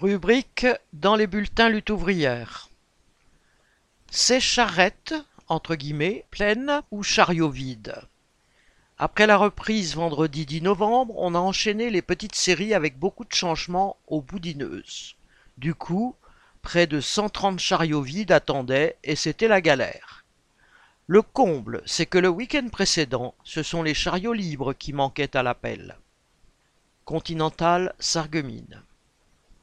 Rubrique dans les bulletins lutte ouvrière. C'est charrette, entre guillemets, pleines ou chariot vide Après la reprise vendredi 10 novembre, on a enchaîné les petites séries avec beaucoup de changements aux boudineuses. Du coup, près de 130 chariots vides attendaient et c'était la galère. Le comble, c'est que le week-end précédent, ce sont les chariots libres qui manquaient à l'appel. Continental Sarreguemines.